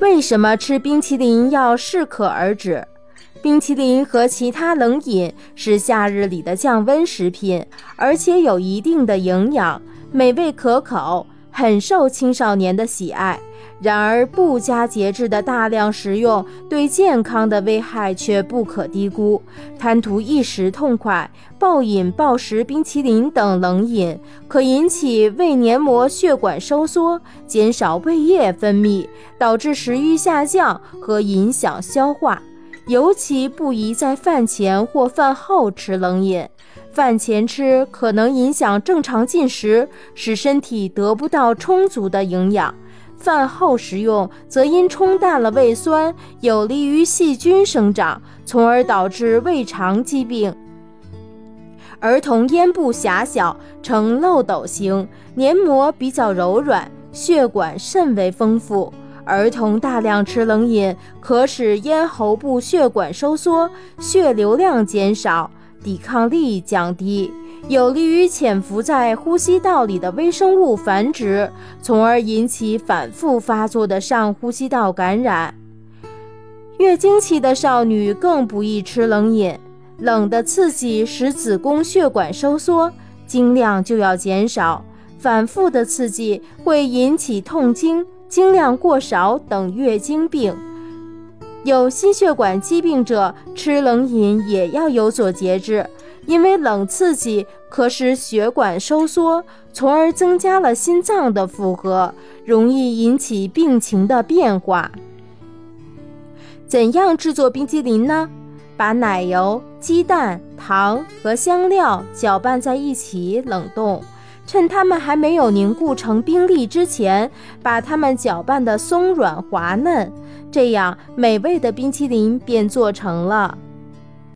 为什么吃冰淇淋要适可而止？冰淇淋和其他冷饮是夏日里的降温食品，而且有一定的营养，美味可口，很受青少年的喜爱。然而，不加节制的大量食用对健康的危害却不可低估。贪图一时痛快，暴饮暴食冰淇淋等冷饮，可引起胃黏膜血管收缩，减少胃液分泌，导致食欲下降和影响消化。尤其不宜在饭前或饭后吃冷饮。饭前吃可能影响正常进食，使身体得不到充足的营养。饭后食用则因冲淡了胃酸，有利于细菌生长，从而导致胃肠疾病。儿童咽部狭小，呈漏斗形，黏膜比较柔软，血管甚为丰富。儿童大量吃冷饮，可使咽喉部血管收缩，血流量减少，抵抗力降低。有利于潜伏在呼吸道里的微生物繁殖，从而引起反复发作的上呼吸道感染。月经期的少女更不宜吃冷饮，冷的刺激使子宫血管收缩，经量就要减少。反复的刺激会引起痛经、经量过少等月经病。有心血管疾病者吃冷饮也要有所节制。因为冷刺激可使血管收缩，从而增加了心脏的负荷，容易引起病情的变化。怎样制作冰激凌呢？把奶油、鸡蛋、糖和香料搅拌在一起冷冻，趁它们还没有凝固成冰粒之前，把它们搅拌的松软滑嫩，这样美味的冰淇淋便做成了。